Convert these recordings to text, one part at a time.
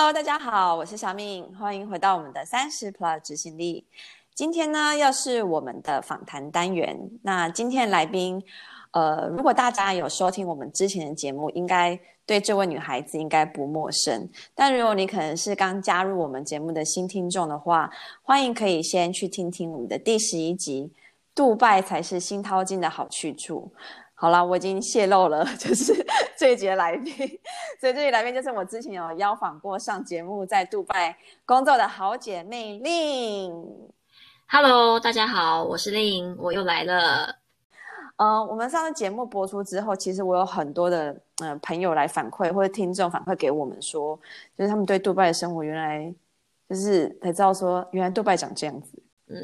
Hello，大家好，我是小敏，欢迎回到我们的三十 Plus 执行力。今天呢，又是我们的访谈单元。那今天来宾，呃，如果大家有收听我们之前的节目，应该对这位女孩子应该不陌生。但如果你可能是刚加入我们节目的新听众的话，欢迎可以先去听听我们的第十一集，杜拜才是新淘金的好去处。好啦，我已经泄露了，就是这一集的来宾，所以这一集来宾就是我之前有邀访过上节目，在杜拜工作的好姐妹令。Hello，大家好，我是令，我又来了。呃，我们上次节目播出之后，其实我有很多的嗯、呃、朋友来反馈，或者听众反馈给我们说，就是他们对杜拜的生活原来就是才知道说，原来杜拜长这样子。嗯，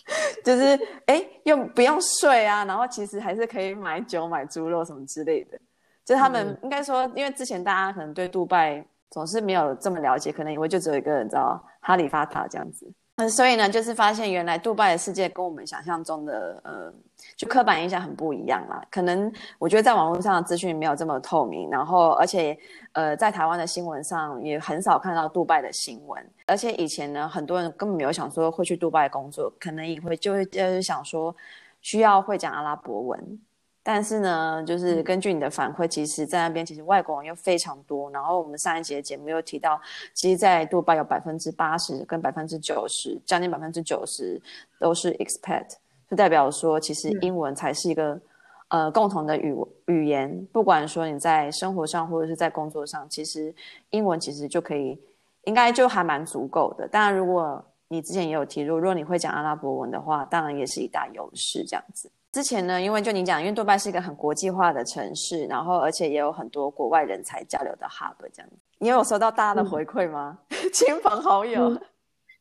就是哎，又不用税啊，然后其实还是可以买酒、买猪肉什么之类的。就是他们应该说，因为之前大家可能对杜拜总是没有这么了解，可能以为就只有一个人知道哈利法塔这样子。嗯，所以呢，就是发现原来杜拜的世界跟我们想象中的呃。就刻板印象很不一样啦，可能我觉得在网络上的资讯没有这么透明，然后而且呃在台湾的新闻上也很少看到杜拜的新闻，而且以前呢很多人根本没有想说会去杜拜工作，可能也会就会就是想说需要会讲阿拉伯文，但是呢就是根据你的反馈，其实在那边其实外国人又非常多，然后我们上一集的节目又提到，其实，在杜拜有百分之八十跟百分之九十，将近百分之九十都是 expat。就代表说，其实英文才是一个、嗯、呃共同的语语言。不管说你在生活上或者是在工作上，其实英文其实就可以，应该就还蛮足够的。当然，如果你之前也有提入，如果你会讲阿拉伯文的话，当然也是一大优势。这样子。之前呢，因为就你讲，因为杜拜是一个很国际化的城市，然后而且也有很多国外人才交流的 hub 这样子。你有收到大家的回馈吗？嗯、亲朋好友。嗯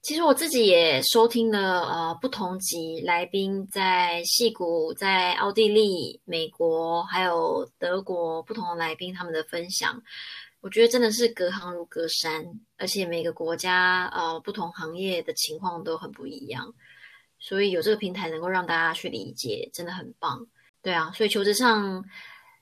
其实我自己也收听了呃不同级来宾在戏谷、在奥地利、美国还有德国不同的来宾他们的分享，我觉得真的是隔行如隔山，而且每个国家呃不同行业的情况都很不一样，所以有这个平台能够让大家去理解，真的很棒。对啊，所以求职上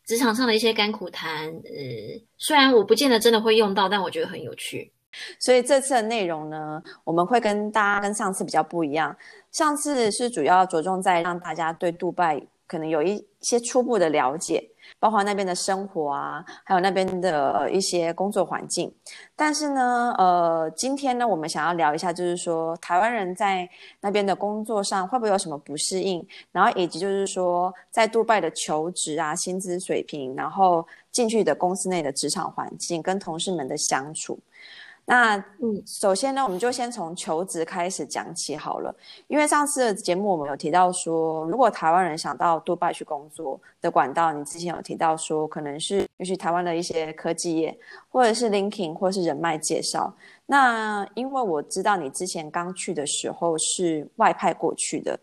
职场上的一些甘苦谈，呃，虽然我不见得真的会用到，但我觉得很有趣。所以这次的内容呢，我们会跟大家跟上次比较不一样。上次是主要着重在让大家对杜拜可能有一些初步的了解，包括那边的生活啊，还有那边的一些工作环境。但是呢，呃，今天呢，我们想要聊一下，就是说台湾人在那边的工作上会不会有什么不适应，然后以及就是说在杜拜的求职啊、薪资水平，然后进去的公司内的职场环境跟同事们的相处。那嗯，首先呢，我们就先从求职开始讲起好了。因为上次的节目我们有提到说，如果台湾人想到杜拜去工作的管道，你之前有提到说，可能是也许台湾的一些科技业，或者是 LinkedIn，或者是人脉介绍。那因为我知道你之前刚去的时候是外派过去的，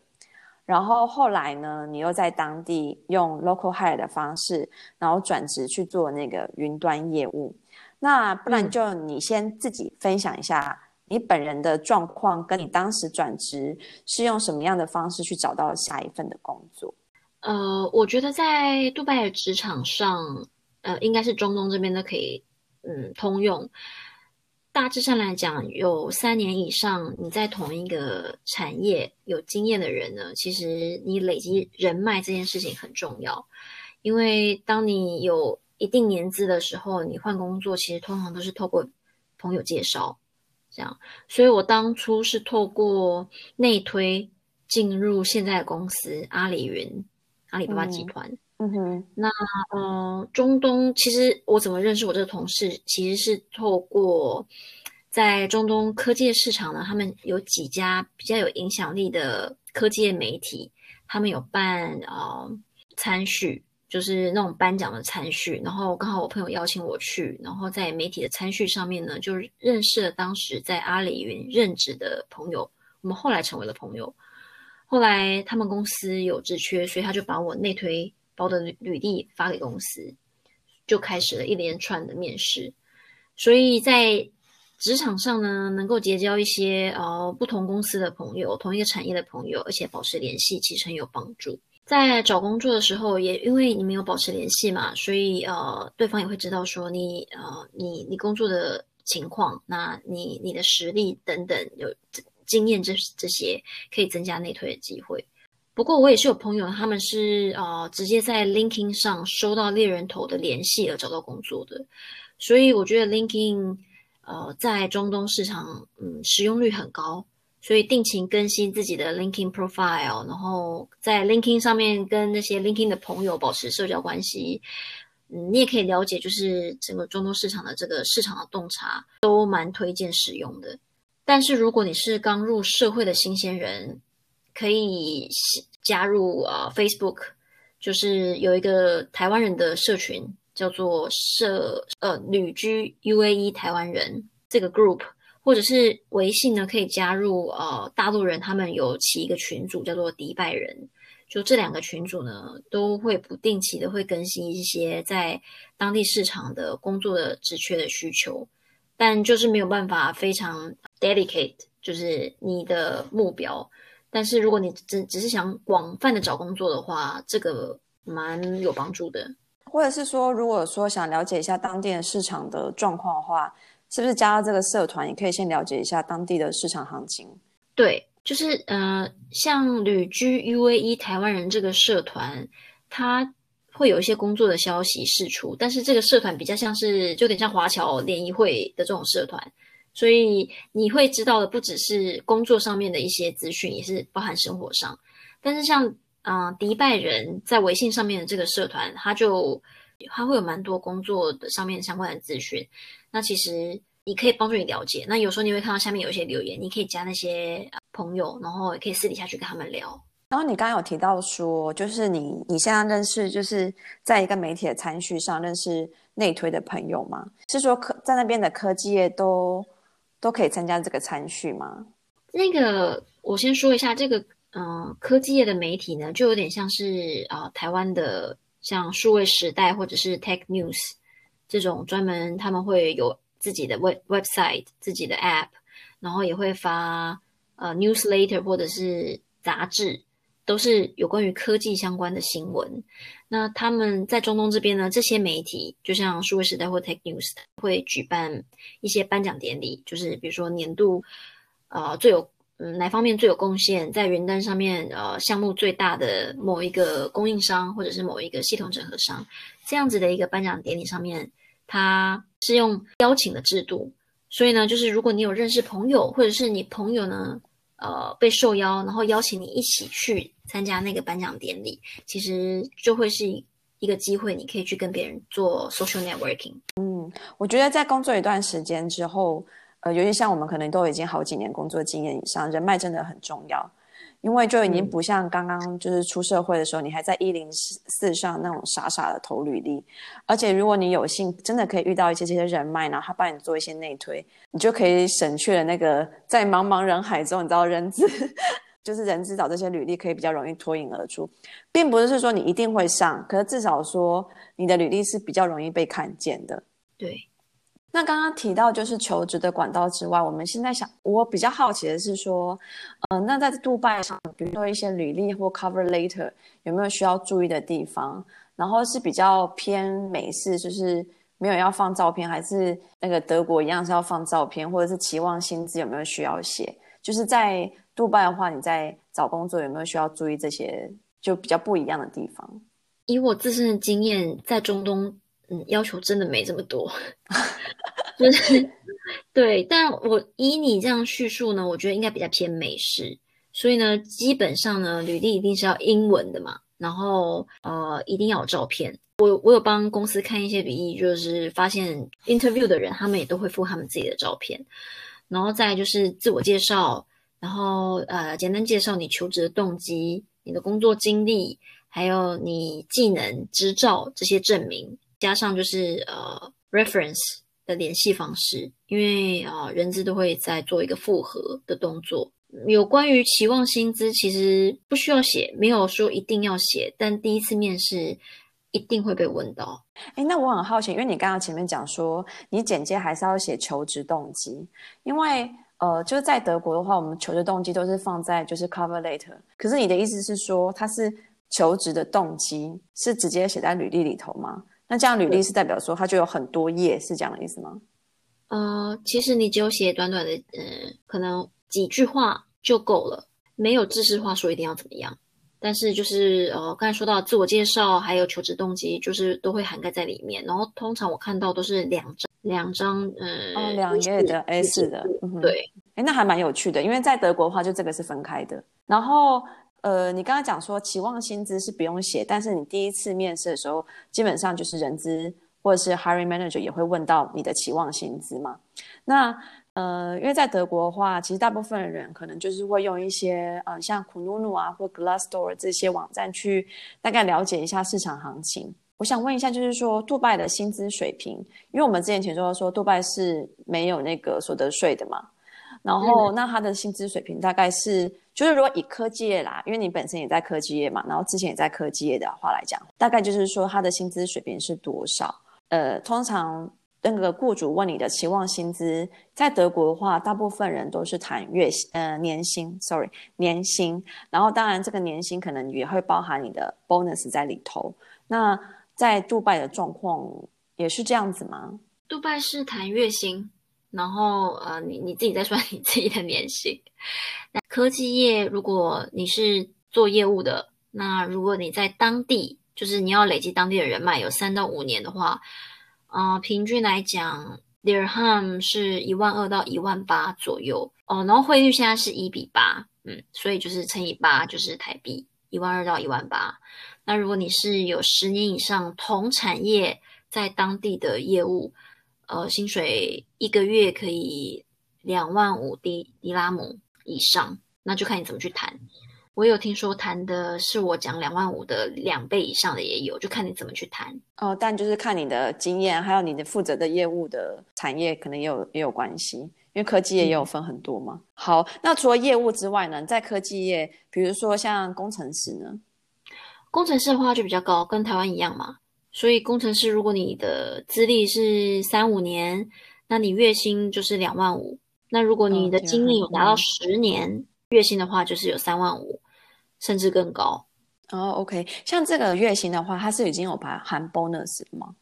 然后后来呢，你又在当地用 local hire 的方式，然后转职去做那个云端业务。那不然就你先自己分享一下你本人的状况，跟你当时转职是用什么样的方式去找到下一份的工作？呃，我觉得在杜拜的职场上，呃，应该是中东这边都可以，嗯，通用。大致上来讲，有三年以上你在同一个产业有经验的人呢，其实你累积人脉这件事情很重要，因为当你有一定年资的时候，你换工作其实通常都是透过朋友介绍，这样。所以我当初是透过内推进入现在的公司阿里云，阿里巴巴集团。嗯哼。那呃，中东其实我怎么认识我这个同事，其实是透过在中东科技市场呢，他们有几家比较有影响力的科技媒体，他们有办呃餐叙。就是那种颁奖的餐叙，然后刚好我朋友邀请我去，然后在媒体的餐叙上面呢，就认识了当时在阿里云任职的朋友，我们后来成为了朋友。后来他们公司有职缺，所以他就把我内推包的履历发给公司，就开始了一连串的面试。所以在职场上呢，能够结交一些呃不同公司的朋友，同一个产业的朋友，而且保持联系，其实很有帮助。在找工作的时候，也因为你没有保持联系嘛，所以呃，对方也会知道说你呃，你你工作的情况，那你你的实力等等有经验这这些可以增加内推的机会。不过我也是有朋友，他们是呃直接在 LinkedIn 上收到猎人头的联系而找到工作的，所以我觉得 LinkedIn 呃在中东市场嗯使用率很高，所以定期更新自己的 l i n k i n g profile，然后在 l i n k i n g 上面跟那些 l i n k i n g 的朋友保持社交关系，嗯，你也可以了解就是整个中东市场的这个市场的洞察，都蛮推荐使用的。但是如果你是刚入社会的新鲜人，可以加入呃 Facebook，就是有一个台湾人的社群，叫做社呃旅居 UAE 台湾人这个 group，或者是微信呢，可以加入呃大陆人，他们有起一个群组叫做迪拜人，就这两个群组呢，都会不定期的会更新一些在当地市场的工作的职缺的需求，但就是没有办法非常 dedicate，就是你的目标。但是如果你只只是想广泛的找工作的话，这个蛮有帮助的。或者是说，如果说想了解一下当地的市场的状况的话，是不是加入这个社团也可以先了解一下当地的市场行情？对，就是呃，像旅居 UAE 台湾人这个社团，它会有一些工作的消息释出，但是这个社团比较像是就有点像华侨联谊会的这种社团。所以你会知道的不只是工作上面的一些资讯，也是包含生活上。但是像嗯、呃，迪拜人在微信上面的这个社团，他就他会有蛮多工作的上面相关的资讯。那其实你可以帮助你了解。那有时候你会看到下面有一些留言，你可以加那些朋友，然后也可以私底下去跟他们聊。然后你刚刚有提到说，就是你你现在认识就是在一个媒体的餐叙上认识内推的朋友吗？是说科在那边的科技业都。都可以参加这个参序吗？那个，我先说一下这个，嗯、科技业的媒体呢，就有点像是啊、台湾的像数位时代或者是 Tech News 这种专门，他们会有自己的 we website、自己的 app，然后也会发呃 newsletter 或者是杂志。都是有关于科技相关的新闻。那他们在中东这边呢，这些媒体就像数位时代或 Tech News 会举办一些颁奖典礼，就是比如说年度呃最有嗯哪方面最有贡献，在云端上面呃项目最大的某一个供应商或者是某一个系统整合商这样子的一个颁奖典礼上面，它是用邀请的制度。所以呢，就是如果你有认识朋友，或者是你朋友呢，呃，被受邀，然后邀请你一起去参加那个颁奖典礼，其实就会是一个机会，你可以去跟别人做 social networking。嗯，我觉得在工作一段时间之后，呃，尤其像我们可能都已经好几年工作经验以上，人脉真的很重要。因为就已经不像刚刚就是出社会的时候，嗯、你还在一零四上那种傻傻的投履历，而且如果你有幸真的可以遇到一些这些人脉，然后他帮你做一些内推，你就可以省去了那个在茫茫人海中，你知道人资 就是人资找这些履历可以比较容易脱颖而出，并不是说你一定会上，可是至少说你的履历是比较容易被看见的，对。那刚刚提到就是求职的管道之外，我们现在想，我比较好奇的是说，呃，那在杜拜上，比如说一些履历或 cover letter，有没有需要注意的地方？然后是比较偏美式，就是没有要放照片，还是那个德国一样是要放照片，或者是期望薪资有没有需要写？就是在杜拜的话，你在找工作有没有需要注意这些就比较不一样的地方？以我自身的经验，在中东。嗯，要求真的没这么多，就是对。但我以你这样叙述呢，我觉得应该比较偏美式，所以呢，基本上呢，履历一定是要英文的嘛，然后呃，一定要有照片。我我有帮公司看一些履历，就是发现 interview 的人他们也都会附他们自己的照片，然后再就是自我介绍，然后呃，简单介绍你求职的动机、你的工作经历，还有你技能、执照这些证明。加上就是呃，reference 的联系方式，因为啊、呃，人资都会在做一个复核的动作。有关于期望薪资，其实不需要写，没有说一定要写，但第一次面试一定会被问到。哎，那我很好奇，因为你刚刚前面讲说，你简介还是要写求职动机，因为呃，就是在德国的话，我们求职动机都是放在就是 cover letter，可是你的意思是说，它是求职的动机是直接写在履历里头吗？那这样履历是代表说它就有很多页，是这样的意思吗？呃，其实你只有写短短的，呃，可能几句话就够了，没有知识化说一定要怎么样。但是就是呃，刚才说到自我介绍，还有求职动机，就是都会涵盖在里面。然后通常我看到都是两张两张，嗯，哦，两页的 A4 的，嗯、对。哎，那还蛮有趣的，因为在德国的话，就这个是分开的。然后，呃，你刚刚讲说期望薪资是不用写，但是你第一次面试的时候，基本上就是人资或者是 hiring manager 也会问到你的期望薪资嘛。那，呃，因为在德国的话，其实大部分的人可能就是会用一些，呃，像 Kununu 啊或 Glassdoor 这些网站去大概了解一下市场行情。我想问一下，就是说杜拜的薪资水平，因为我们之前听说说杜拜是没有那个所得税的嘛。然后，那他的薪资水平大概是，就是如果以科技业啦，因为你本身也在科技业嘛，然后之前也在科技业的话来讲，大概就是说他的薪资水平是多少？呃，通常那个雇主问你的期望薪资，在德国的话，大部分人都是谈月薪呃年薪，sorry 年薪，然后当然这个年薪可能也会包含你的 bonus 在里头。那在杜拜的状况也是这样子吗？杜拜是谈月薪。然后，呃，你你自己再算你自己的年薪。科技业，如果你是做业务的，那如果你在当地，就是你要累积当地的人脉，有三到五年的话，呃，平均来讲，dirham 是一万二到一万八左右哦。然后汇率现在是一比八，嗯，所以就是乘以八就是台币一万二到一万八。那如果你是有十年以上同产业在当地的业务。呃，薪水一个月可以两万五迪迪拉姆以上，那就看你怎么去谈。我有听说谈的是我讲两万五的两倍以上的也有，就看你怎么去谈。哦，但就是看你的经验，还有你的负责的业务的产业，可能也有也有关系。因为科技业也有分很多嘛。嗯。好，那除了业务之外呢，在科技业，比如说像工程师呢？工程师的话就比较高，跟台湾一样嘛。所以工程师，如果你的资历是三五年，那你月薪就是两万五。那如果你的经历有达到十年，哦，月薪的话就是有三万五，甚至更高。哦，OK，像这个月薪的话，它是已经有含含 bonus 吗？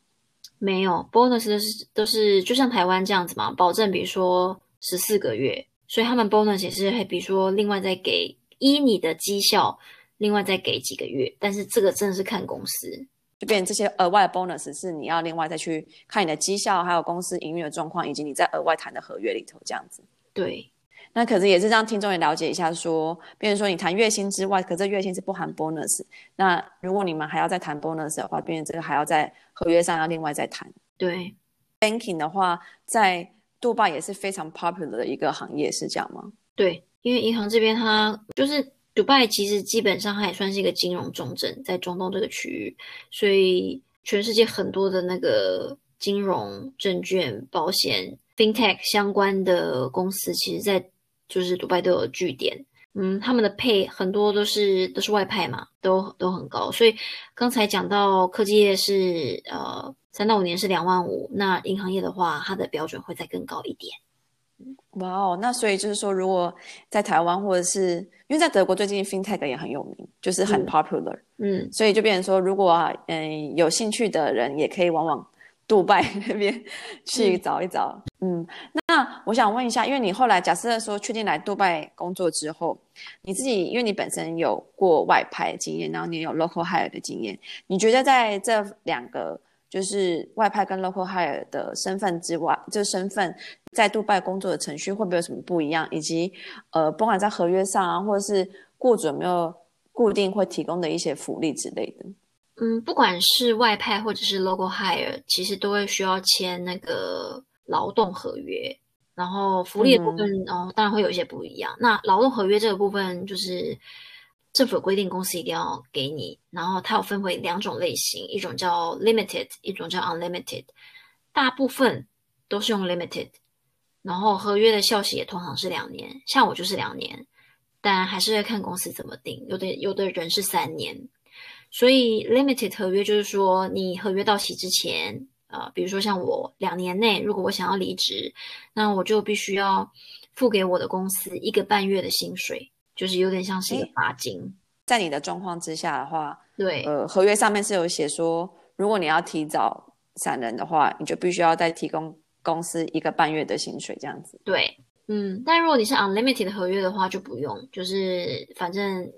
没有，bonus 都是都是就像台湾这样子嘛，保证比如说十四个月，所以他们 bonus 也是会比如说另外再给依你的绩效，另外再给几个月，但是这个真的是看公司。就变成这些额外的 bonus 是你要另外再去看你的绩效，还有公司营运的状况，以及你在额外谈的合约里头这样子。对，那可是也是让听众也了解一下说，说，变成说你谈月薪之外，可是月薪是不含 bonus。那如果你们还要再谈 bonus 的话，变成这个还要在合约上要另外再谈。对，banking 的话，在杜拜也是非常 popular 的一个行业，是这样吗？对，因为银行这边它就是。杜拜其实基本上它也算是一个金融重镇，在中东这个区域，所以全世界很多的那个金融、证券、保险、FinTech 相关的公司，其实在就是杜拜都有据点。嗯，他们的配很多都是都是外派嘛，都都很高。所以刚才讲到科技业是呃三到五年是两万五，那银行业的话，它的标准会再更高一点。哇哦，那所以就是说，如果在台湾或者是因为在德国最近 FinTech 也很有名，就是很 popular，嗯，所以就变成说，如果嗯有兴趣的人也可以往往杜拜 那边去找一找，嗯，嗯，那我想问一下，因为你后来假设说确定来杜拜工作之后，你自己因为你本身有过外派经验，然后你也有 local hire 的经验，你觉得在这两个就是外派跟 local hire 的身份之外，这身份。在杜拜工作的程序会不会有什么不一样？以及，呃，不管在合约上啊，或者是雇主有没有固定会提供的一些福利之类的？嗯，不管是外派或者是 local hire，其实都会需要签那个劳动合约。然后福利的部分，嗯、哦，当然会有一些不一样。那劳动合约这个部分，就是政府规定公司一定要给你。然后它有分为两种类型，一种叫 limited，一种叫 unlimited。大部分都是用 limited。然后合约的效期也通常是两年，像我就是两年，但还是会看公司怎么定。有的有的人是三年，所以 limited 合约就是说，你合约到期之前，呃，比如说像我两年内，如果我想要离职，那我就必须要付给我的公司一个半月的薪水，就是有点像是一个罚金。在你的状况之下的话，对，呃，合约上面是有写说，如果你要提早散人的话，你就必须要再提供。公司一个半月的薪水这样子。对，嗯，但如果你是 unlimited 的合约的话，就不用，就是反正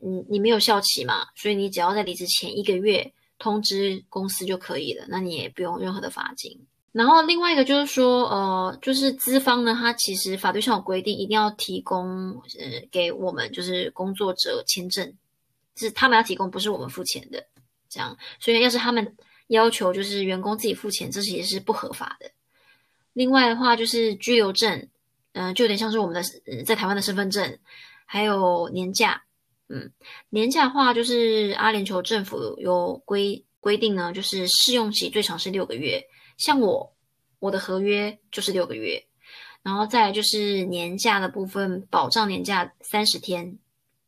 你你没有效期嘛，所以你只要在离职前一个月通知公司就可以了，那你也不用任何的罚金。然后另外一个就是说，呃，就是资方呢，他其实法律上有规定，一定要提供呃给我们就是工作者签证，是他们要提供，不是我们付钱的，这样。所以要是他们要求就是员工自己付钱，这其实是不合法的。另外的话就是居留证，嗯、就有点像是我们的、呃、在台湾的身份证，还有年假，嗯，年假的话就是阿联酋政府有规规定呢，就是试用期最长是六个月。像我，我的合约就是六个月，然后再来就是年假的部分，保障年假三十天，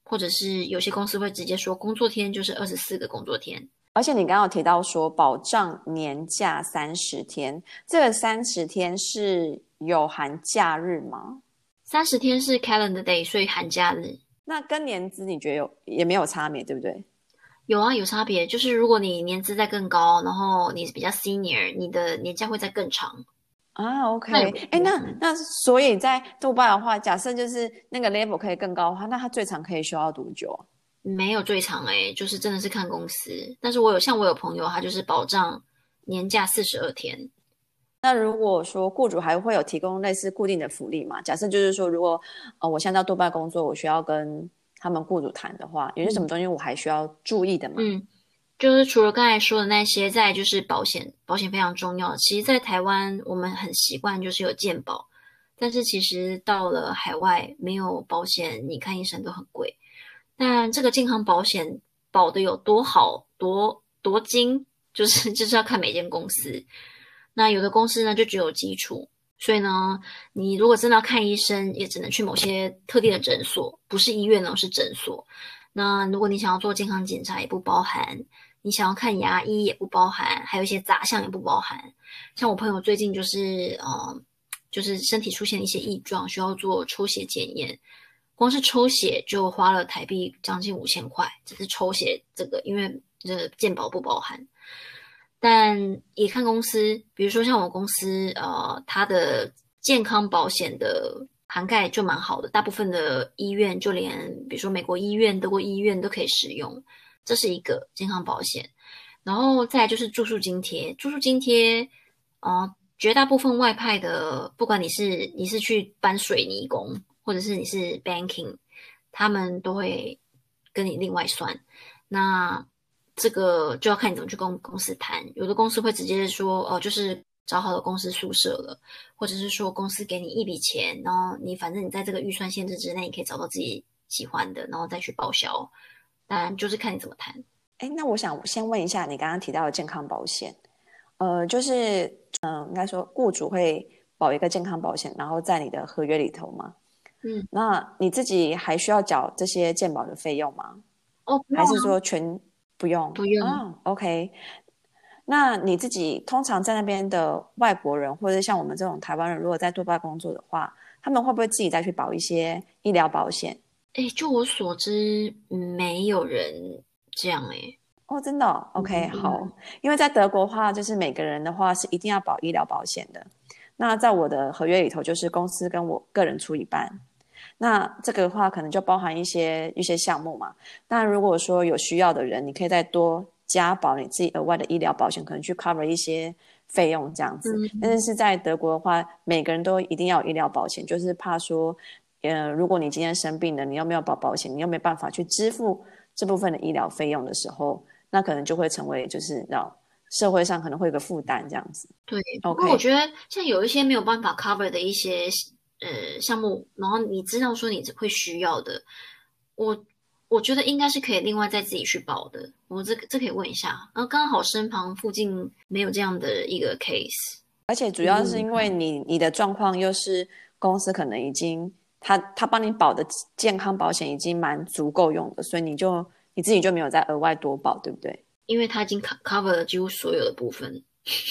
或者是有些公司会直接说工作天就是二十四个工作天。而且你刚刚有提到说保障年假三十天，这个三十天是有含假日吗？三十天是 calendar day，所以含假日。那跟年资你觉得有也没有差别，对不对？有啊，有差别。就是如果你年资再更高，然后你比较 senior，你的年假会再更长啊。OK，哎，那那所以在杜拜的话，假设就是那个 level 可以更高的话，那他最长可以休到多久啊？没有最长哎、欸，就是真的是看公司。但是我有像我有朋友，他就是保障年假四十二天。那如果说雇主还会有提供类似固定的福利嘛？假设就是说，如果呃我现在到杜拜工作，我需要跟他们雇主谈的话，有些什么东西我还需要注意的吗？嗯，就是除了刚才说的那些，在就是保险，保险非常重要。其实，在台湾我们很习惯就是有健保，但是其实到了海外没有保险，你看医生都很贵。但这个健康保险保的有多好，多多精，就是就是要看每间公司。那有的公司呢，就只有基础。所以呢，你如果真的要看医生，也只能去某些特定的诊所，不是医院呢，是诊所。那如果你想要做健康检查，也不包含；你想要看牙医，也不包含；还有一些杂项也不包含。像我朋友最近就是，呃，就是身体出现一些异状，需要做抽血检验，光是抽血就花了台币将近五千块，只是抽血这个，因为这健保不包含。但也看公司，比如说像我公司，呃，它的健康保险的涵盖就蛮好的，大部分的医院就连，比如说美国医院、德国医院都可以使用，这是一个健康保险。然后再来就是住宿津贴，住宿津贴，呃，绝大部分外派的，不管你是你是去搬水泥工，或者是你是 banking，他们都会跟你另外算。那这个就要看你怎么去跟公司谈，有的公司会直接说，哦，就是找好了公司宿舍了，或者是说公司给你一笔钱，然后你反正你在这个预算限制之内，你可以找到自己喜欢的，然后再去报销。当然就是看你怎么谈。哎，那我想先问一下，你刚刚提到的健康保险，呃，就是嗯、呃，应该说雇主会保一个健康保险，然后在你的合约里头吗？嗯，那你自己还需要缴这些健保的费用吗？哦，还是说全？不用，不用。哦，OK。那你自己通常在那边的外国人，或者像我们这种台湾人，如果在杜拜工作的话，他们会不会自己再去保一些医疗保险？哎，就我所知，没有人这样哎。哦，真的哦？OK，嗯，好。因为在德国的话，就是每个人的话是一定要保医疗保险的。那在我的合约里头，就是公司跟我个人出一半。那这个的话，可能就包含一些一些项目嘛。但，如果说有需要的人，你可以再多加保你自己额外的医疗保险，可能去 cover 一些费用这样子。嗯、但是是在德国的话，每个人都一定要有医疗保险，就是怕说，呃，如果你今天生病了，你又没有保保险，你又没办法去支付这部分的医疗费用的时候，那可能就会成为就是让社会上可能会有个负担这样子。对，OK。我觉得像有一些没有办法 cover 的一些。呃，项目，然后你知道说你会需要的，我我觉得应该是可以另外再自己去报的。我这这可以问一下，然后刚好身旁附近没有这样的一个 case，而且主要是因为你、嗯、你的状况又是公司可能已经他他帮你保的健康保险已经蛮足够用的，所以你就你自己就没有再额外多保，对不对？因为他已经 cover 了几乎所有的部分，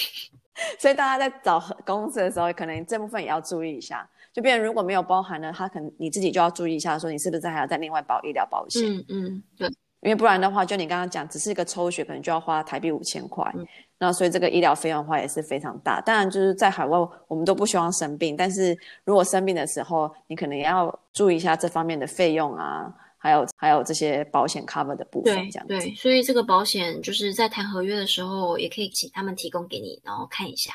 所以大家在找公司的时候，可能这部分也要注意一下。就变成如果没有包含呢，他可能你自己就要注意一下，说你是不是还要再另外保医疗保险？嗯嗯，对。因为不然的话，就你刚刚讲，只是一个抽血，可能就要花台币五千块。嗯那所以这个医疗费用的话也是非常大。当然，就是在海外，我们都不希望生病，但是如果生病的时候，你可能也要注意一下这方面的费用啊，还有还有这些保险 cover 的部分，这样子。对对，所以这个保险就是在谈合约的时候，也可以请他们提供给你，然后看一下。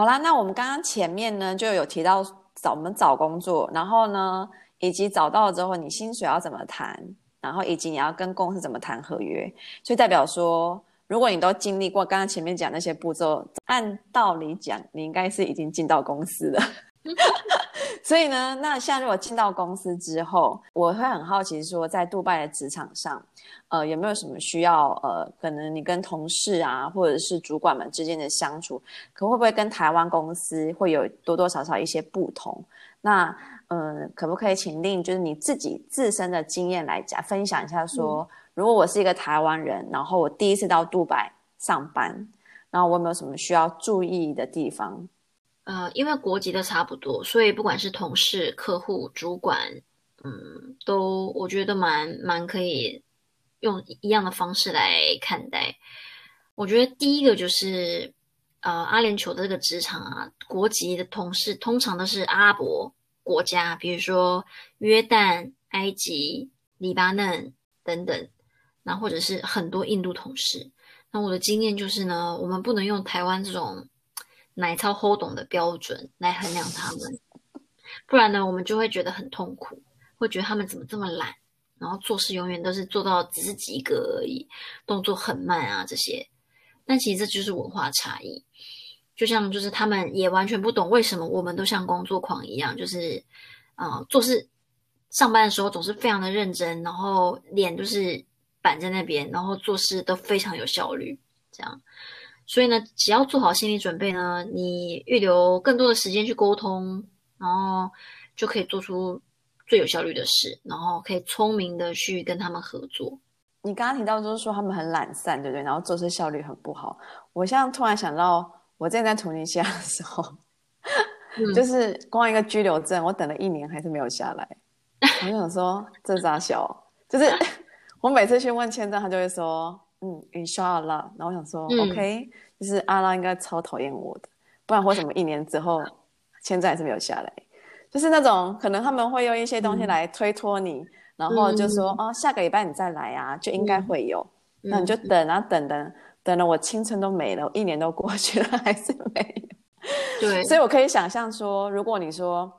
好啦，那我们刚刚前面呢就有提到找我们找工作，然后呢，以及找到了之后你薪水要怎么谈，然后以及你要跟公司怎么谈合约，所以代表说。如果你都经历过刚刚前面讲那些步骤，按道理讲，你应该是已经进到公司了。所以呢，那现在如果进到公司之后，我会很好奇说，在杜拜的职场上，呃，有没有什么需要？呃，可能你跟同事啊，或者是主管们之间的相处，可会不会跟台湾公司会有多多少少一些不同？那，呃，可不可以请令就是你自己自身的经验来讲，分享一下说。嗯如果我是一个台湾人，然后我第一次到杜拜上班，然后我有没有什么需要注意的地方？呃，因为国籍都差不多，所以不管是同事、客户、主管，嗯，都我觉得蛮蛮可以用一样的方式来看待。我觉得第一个就是，呃，阿联酋的这个职场啊，国籍的同事通常都是阿拉伯国家，比如说约旦、埃及、黎巴嫩等等。那或者是很多印度同事，那我的经验就是呢，我们不能用台湾这种奶超好懂的标准来衡量他们，不然呢，我们就会觉得很痛苦，会觉得他们怎么这么懒，然后做事永远都是做到只是及格而已，动作很慢啊这些。但其实这就是文化差异，就像就是他们也完全不懂为什么我们都像工作狂一样，就是啊、做事上班的时候总是非常的认真，然后脸就是。板在那边，然后做事都非常有效率，这样。所以呢，只要做好心理准备呢，你预留更多的时间去沟通，然后就可以做出最有效率的事，然后可以聪明的去跟他们合作。你刚刚提到就是说他们很懒散，对不对？然后做事效率很不好。我现在突然想到，我之前在突尼西亚的时候，嗯、就是光一个居留证，我等了一年还是没有下来。我就想说，这咋小？就是。我每次去问签证，他就会说：“嗯，Inshallah。”然后我想说、嗯、：“OK，就是阿拉应该超讨厌我的，不然为什么一年之后签证还是没有下来？就是那种可能他们会用一些东西来推脱你，嗯、然后就说：‘哦，下个礼拜你再来啊，就应该会有。嗯’那你就等啊，等等，等了我青春都没了，一年都过去了，还是没有。对，所以我可以想象说，如果你说。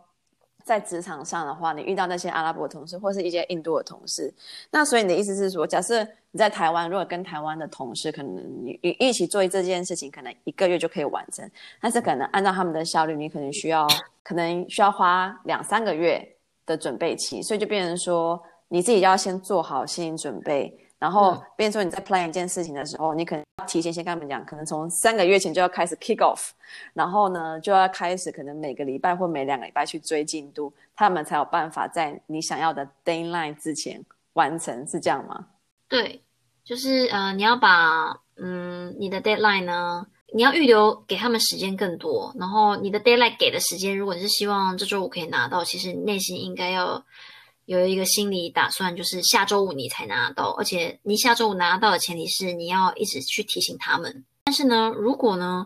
在职场上的话，你遇到那些阿拉伯同事或是一些印度的同事，那所以你的意思是说，假设你在台湾，如果跟台湾的同事可能你一起做这件事情，可能一个月就可以完成，但是可能按照他们的效率，你可能需要可能需要花两三个月的准备期，所以就变成说你自己要先做好心理准备。然后，变成说你在 plan 一件事情的时候，你可能要提前先跟他们讲，可能从三个月前就要开始 kick off，然后呢，就要开始可能每个礼拜或每两个礼拜去追进度，他们才有办法在你想要的 deadline 之前完成，是这样吗？对，就是呃，你要把嗯你的 deadline 呢，你要预留给他们时间更多，然后你的 deadline 给的时间，如果你是希望这周五可以拿到，其实你内心应该要。有一个心理打算，就是下周五你才拿到，而且你下周五拿到的前提是你要一直去提醒他们。但是呢，如果呢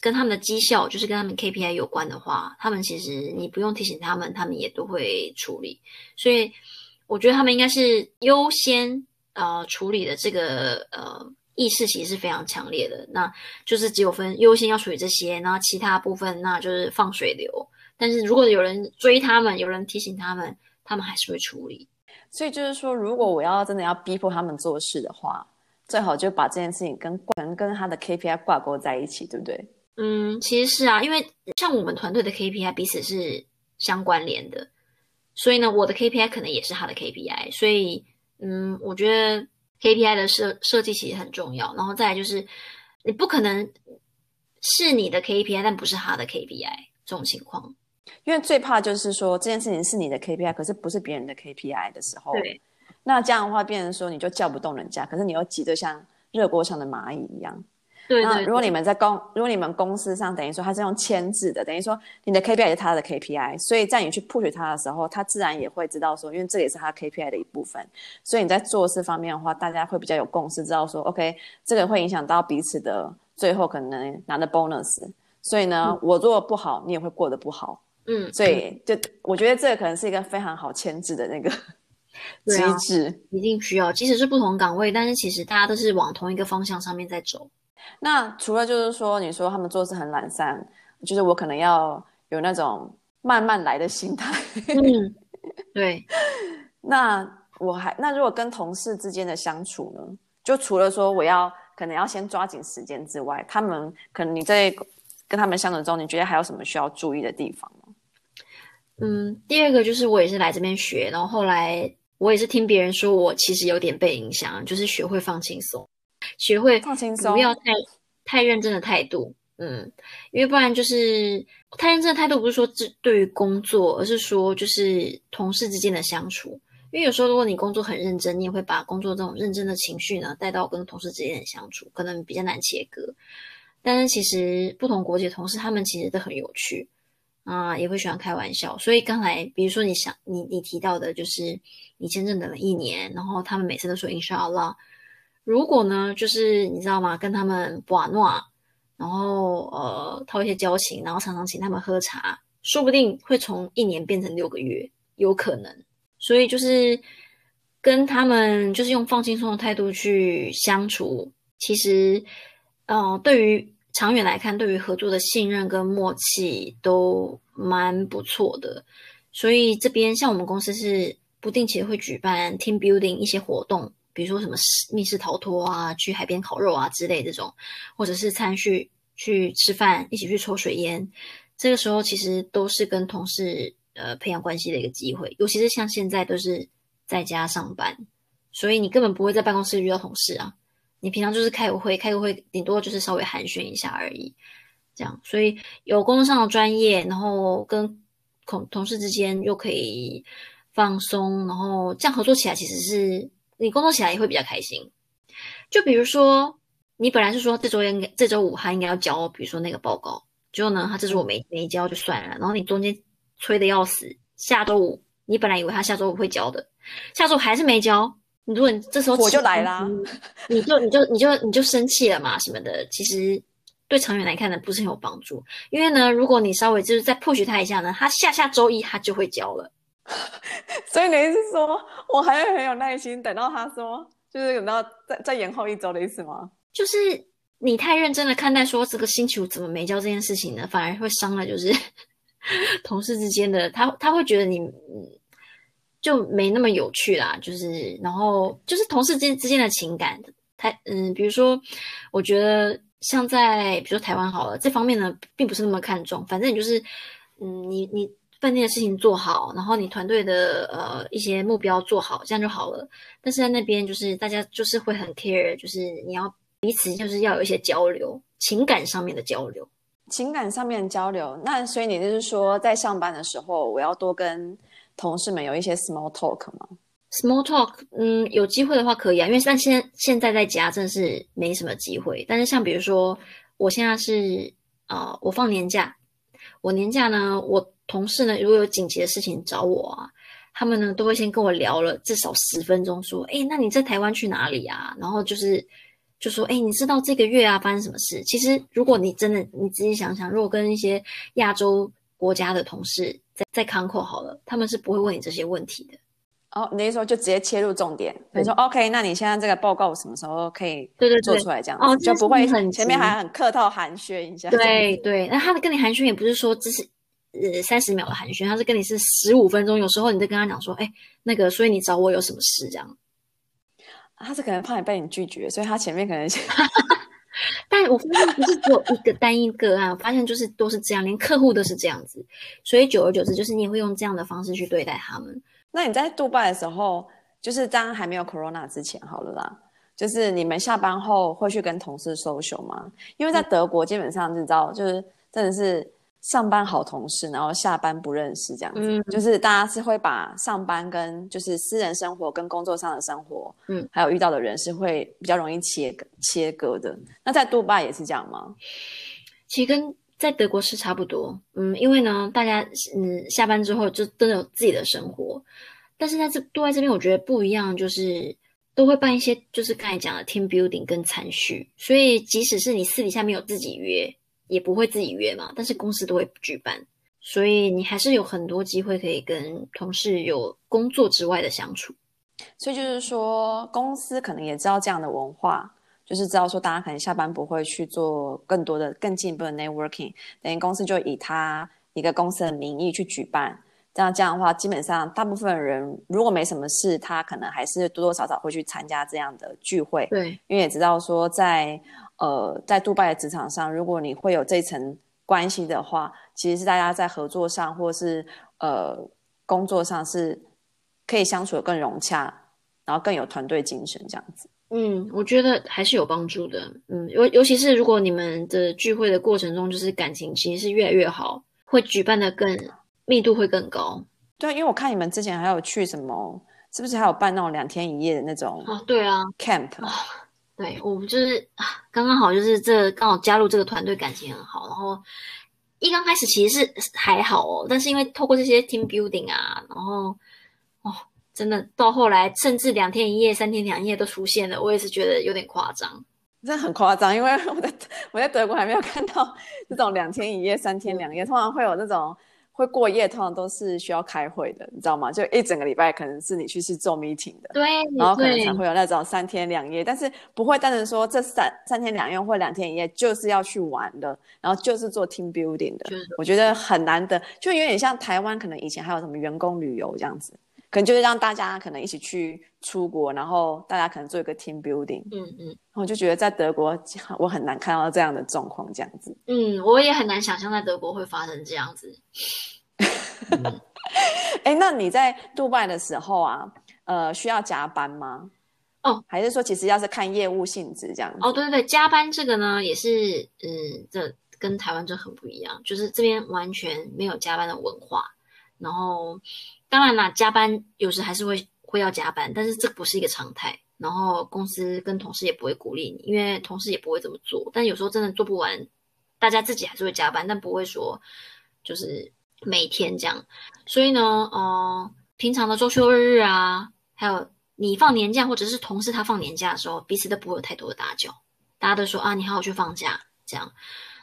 跟他们的绩效，就是跟他们 KPI 有关的话，他们其实你不用提醒他们，他们也都会处理。所以我觉得他们应该是优先呃处理的这个呃意识其实是非常强烈的。那就是只有分优先要处理这些，然后其他部分那就是放水流。但是如果有人追他们，有人提醒他们。他们还是会处理，所以就是说，如果我要真的要逼迫他们做事的话，最好就把这件事情跟能跟他的 KPI 挂钩在一起，对不对？嗯，其实是啊，因为像我们团队的 KPI 彼此是相关联的，所以呢，我的 KPI 可能也是他的 KPI，所以嗯，我觉得 KPI 的设设计其实很重要。然后再来就是，你不可能是你的 KPI，但不是他的 KPI 这种情况。因为最怕就是说这件事情是你的 KPI，可是不是别人的 KPI 的时候，对，那这样的话变成说你就叫不动人家，可是你又急得像热锅上的蚂蚁一样。对，对，那如果你们在公，如果你们公司上等于说他是用签字的，等于说你的 KPI 也是他的 KPI，所以在你去 push 他的时候，他自然也会知道说，因为这也是他 KPI 的一部分，所以你在做事方面的话，大家会比较有共识，知道说 OK，这个会影响到彼此的最后可能拿的 bonus，所以呢，嗯、我做的不好，你也会过得不好。嗯，所以就我觉得这个可能是一个非常好牵制的那个 机制，啊，一定需要。即使是不同岗位，但是其实大家都是往同一个方向上面在走。那除了就是说，你说他们做事很懒散，就是我可能要有那种慢慢来的心态。嗯，对。那我还那如果跟同事之间的相处呢？就除了说我要可能要先抓紧时间之外，他们可能你在跟他们相处中，你觉得还有什么需要注意的地方？嗯，第二个就是我也是来这边学，然后后来我也是听别人说，我其实有点被影响，就是学会放轻松，学会放轻松，不要太太认真的态度。嗯，因为不然就是太认真的态度，不是说这对于工作，而是说就是同事之间的相处。因为有时候如果你工作很认真，你也会把工作这种认真的情绪呢带到跟同事之间的相处，可能比较难切割。但是其实不同国籍的同事，他们其实都很有趣。啊，也会喜欢开玩笑，所以刚才比如说你想你你提到的，就是你签证等了一年，然后他们每次都说 Inshallah。如果呢，就是你知道吗？跟他们玩闹，然后呃套一些交情，然后常常请他们喝茶，说不定会从一年变成六个月，有可能。所以就是跟他们就是用放轻松的态度去相处，其实，呃，对于。长远来看，对于合作的信任跟默契都蛮不错的，所以这边像我们公司是不定期会举办 team building 一些活动，比如说什么密室逃脱啊、去海边烤肉啊之类这种，或者是参叙去吃饭、一起去抽水烟，这个时候其实都是跟同事呃培养关系的一个机会，尤其是像现在都是在家上班，所以你根本不会在办公室遇到同事啊。你平常就是开个会，开个会顶多就是稍微寒暄一下而已，这样，所以有工作上的专业，然后跟同同事之间又可以放松，然后这样合作起来其实是你工作起来也会比较开心。就比如说，你本来是说这周应该这周五他应该要交，比如说那个报告，结果呢他这周我没没交就算了，然后你中间催的要死，下周五你本来以为他下周五会交的，下周五还是没交。如果你这时候我就来啦，你就你就你就你就生气了嘛什么的，其实对长远来看呢不是很有帮助。因为呢，如果你稍微就是再 push 他一下呢，他下下周一他就会交了。所以你意思说我还会很有耐心等到他说，就是等到再再延后一周的意思吗？就是你太认真的看待说这个星期五怎么没交这件事情呢，反而会伤了就是 同事之间的他他会觉得你嗯。就没那么有趣啦，就是然后就是同事之之间的情感，太嗯，比如说，我觉得像在比如说台湾好了，这方面呢并不是那么看重，反正你就是嗯，你你饭店的事情做好，然后你团队的呃一些目标做好，这样就好了。但是在那边就是大家就是会很 care，就是你要彼此就是要有一些交流，情感上面的交流，情感上面的交流。那所以你就是说，在上班的时候，我要多跟。同事们有一些 small talk 吗？small talk，嗯，有机会的话可以啊，因为但现在现在在家真的是没什么机会。但是像比如说，我现在是呃，我放年假，我年假呢，我同事呢，如果有紧急的事情找我啊，他们呢都会先跟我聊了至少十分钟，说，哎，那你在台湾去哪里啊？然后就是就说，哎，你知道这个月啊发生什么事？其实如果你真的你仔细想想，如果跟一些亚洲国家的同事，在在康扣好了，他们是不会问你这些问题的。哦，你那时候就直接切入重点，你说 OK，那你现在这个报告什么时候可以对对做出来？这样哦，就不会很前面还很客套寒暄一下。对对，那他跟你寒暄也不是说只是呃三十秒的寒暄，他是跟你是十五分钟。有时候你在跟他讲说，哎，那个，所以你找我有什么事？这样，他是可能怕你被你拒绝，所以他前面可能。但我发现不是只有一个单一个案，我发现就是都是这样，连客户都是这样子，所以久而久之，就是你也会用这样的方式去对待他们。那你在杜拜的时候，就是当然还没有 Corona 之前，好了啦，就是你们下班后会去跟同事 social 吗？因为在德国基本上你知道，就是真的是上班好同事，然后下班不认识这样子，嗯、就是大家是会把上班跟就是私人生活跟工作上的生活，嗯，还有遇到的人是会比较容易切切割的。那在杜拜也是这样吗？其实跟在德国是差不多，嗯，因为呢，大家嗯下班之后就真的有自己的生活，但是在这杜拜这边，我觉得不一样，就是都会办一些就是刚才讲的 team building 跟餐叙，所以即使是你私底下没有自己约。也不会自己约嘛，但是公司都会举办，所以你还是有很多机会可以跟同事有工作之外的相处。所以就是说，公司可能也知道这样的文化，就是知道说大家可能下班不会去做更多的、更进一步的 networking，等于公司就以他一个公司的名义去举办。这样这样的话，基本上大部分人如果没什么事，他可能还是多多少少会去参加这样的聚会。对，因为也知道说在。呃，在杜拜的职场上，如果你会有这层关系的话，其实是大家在合作上或是呃工作上是可以相处的更融洽，然后更有团队精神这样子。嗯，我觉得还是有帮助的。嗯，尤尤其是如果你们的聚会的过程中，就是感情其实是越来越好，会举办的更密度会更高。对，因为我看你们之前还有去什么，是不是还有办那种两天一夜的那种？啊，对啊，camp。对，我们就是，刚刚好就是这刚好加入这个团队，感情很好。然后一刚开始其实是还好哦，但是因为透过这些 team building 啊，然后哦，真的到后来甚至两天一夜、三天两夜都出现了，我也是觉得有点夸张，真的很夸张。因为我在我在德国还没有看到这种两天一夜、三天两夜，通常会有那种。会过夜，通常都是需要开会的，你知道吗？就一整个礼拜，可能是你去是做 meeting 的，对，然后可能才会有那种三天两夜，但是不会单纯说这三三天两夜或两天一夜就是要去玩的，然后就是做 team building 的，我觉得很难得，就有点像台湾，可能以前还有什么员工旅游这样子。可能就是让大家可能一起去出国，然后大家可能做一个 team building。嗯嗯，我就觉得在德国，我很难看到这样的状况，这样子。嗯，我也很难想象在德国会发生这样子。哎、嗯欸，那你在杜拜的时候啊，呃，需要加班吗？哦，还是说其实要是看业务性质这样子？哦，对对对，加班这个呢，也是嗯，这跟台湾就很不一样，就是这边完全没有加班的文化，然后。当然啦，加班有时还是会会要加班，但是这不是一个常态。然后公司跟同事也不会鼓励你，因为同事也不会这么做。但有时候真的做不完，大家自己还是会加班，但不会说就是每天这样。所以呢，呃，平常的周休二日啊，还有你放年假或者是同事他放年假的时候，彼此都不会有太多的打搅。大家都说啊，你好好去放假这样。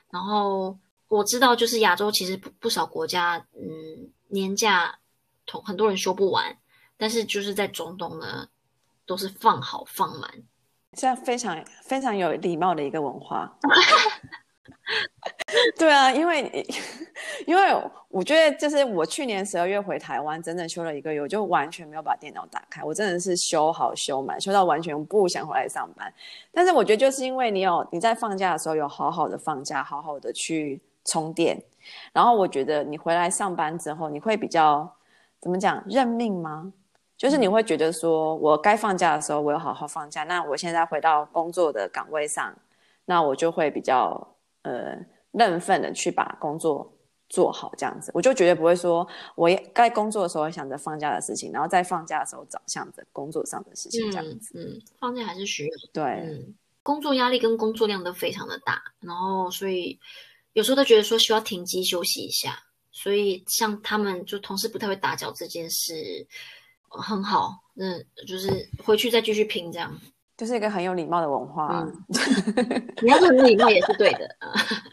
然后我知道，就是亚洲其实不不少国家，嗯，年假同。很多人休不完，但是就是在中东呢，都是放好放满，这样非常非常有礼貌的一个文化。对啊，因为 因为我觉得就是我去年十二月回台湾，整整休了一个月，我就完全没有把电脑打开，我真的是休好休满，休到完全不想回来上班。但是我觉得就是因为你有你在放假的时候有好好的放假，好好的去充电，然后我觉得你回来上班之后，你会比较。怎么讲认命吗？就是你会觉得说，我该放假的时候，我有好好放假。那我现在回到工作的岗位上，那我就会比较呃认份的去把工作做好，这样子。我就绝对不会说，我该工作的时候想着放假的事情，然后在放假的时候找想着工作上的事情，这样子。嗯，嗯，放假还是需要。对，嗯，工作压力跟工作量都非常的大，然后所以有时候都觉得说需要停机休息一下。所以，像他们就同事不太会打搅这件事，很好。嗯，就是回去再继续拼，这样就是一个很有礼貌的文化。嗯，你要是很礼貌也是对的。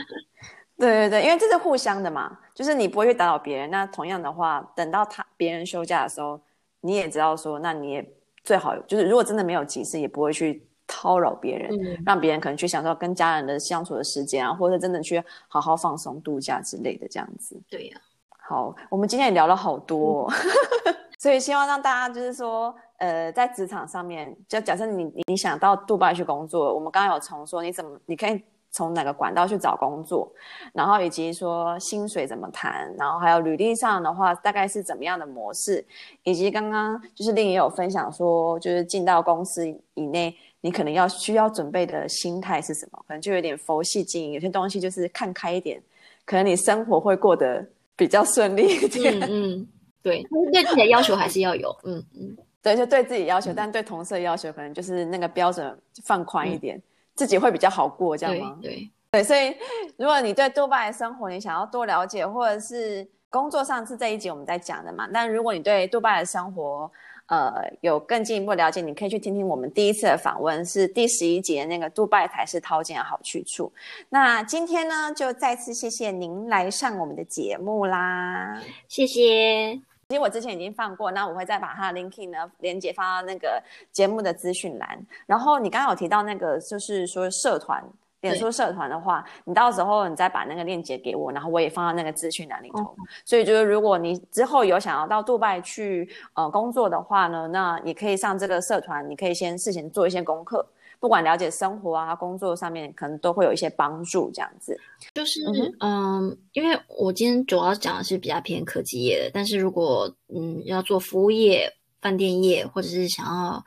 对对对，因为这是互相的嘛，就是你不会去打扰别人。那同样的话，等到他别人休假的时候，你也知道说，那你也最好就是，如果真的没有急事，也不会去。骚扰别人，嗯、让别人可能去享受跟家人的相处的时间啊，或者真的去好好放松度假之类的这样子。对呀、啊，好，我们今天也聊了好多，嗯、所以希望让大家就是说，呃，在职场上面，就假设你你想到杜拜去工作，我们刚刚有从说你怎么你可以从哪个管道去找工作，然后以及说薪水怎么谈，然后还有履历上的话大概是怎么样的模式，以及刚刚就是令也有分享说，就是进到公司以内。你可能要需要准备的心态是什么？可能就有点佛系经营，有些东西就是看开一点，可能你生活会过得比较顺利一点。嗯，嗯，对，对自己的要求还是要有。嗯嗯，对，就对自己要求，嗯、但对同事的要求可能就是那个标准放宽一点，嗯、自己会比较好过，这样吗？对对，对，所以如果你对杜拜的生活你想要多了解，或者是工作上是这一集我们在讲的嘛，但如果你对杜拜的生活，呃，有更进一步了解，你可以去听听我们第一次的访问，是第十一集的那个杜拜才是淘金的好去处。那今天呢，就再次谢谢您来上我们的节目啦，谢谢。其实我之前已经放过，那我会再把它的 linking 呢连接发到那个节目的资讯栏。然后你刚刚有提到那个，就是说社团。脸书社团的话，你到时候你再把那个链接给我，然后我也放到那个资讯栏里头。哦、所以就是如果你之后有想要到杜拜去呃工作的话呢，那你可以上这个社团，你可以先事先做一些功课，不管了解生活啊、工作上面，可能都会有一些帮助。这样子，就是嗯，嗯，因为我今天主要讲的是比较偏科技业的，但是如果嗯要做服务业、饭店业，或者是想要啊、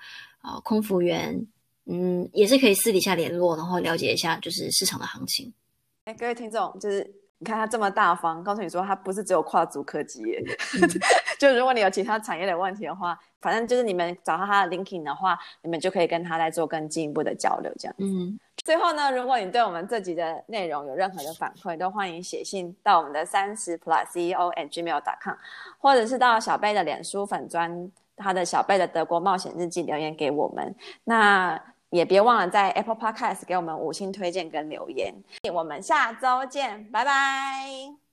呃、空服员。嗯，也是可以私底下联络，然后了解一下就是市场的行情。哎，各位听众，就是你看他这么大方，告诉你说他不是只有跨足科技业，嗯、就如果你有其他产业的问题的话，反正就是你们找到他的 linking 的话，你们就可以跟他来做更进一步的交流，这样。嗯。最后呢，如果你对我们这集的内容有任何的反馈，都欢迎写信到我们的三十 plus CEO at gmail dot com，或者是到小贝的脸书粉专，他的小贝的德国冒险日记留言给我们。那。也别忘了在 Apple Podcast 给我们五星推荐跟留言，我们下周见，拜拜。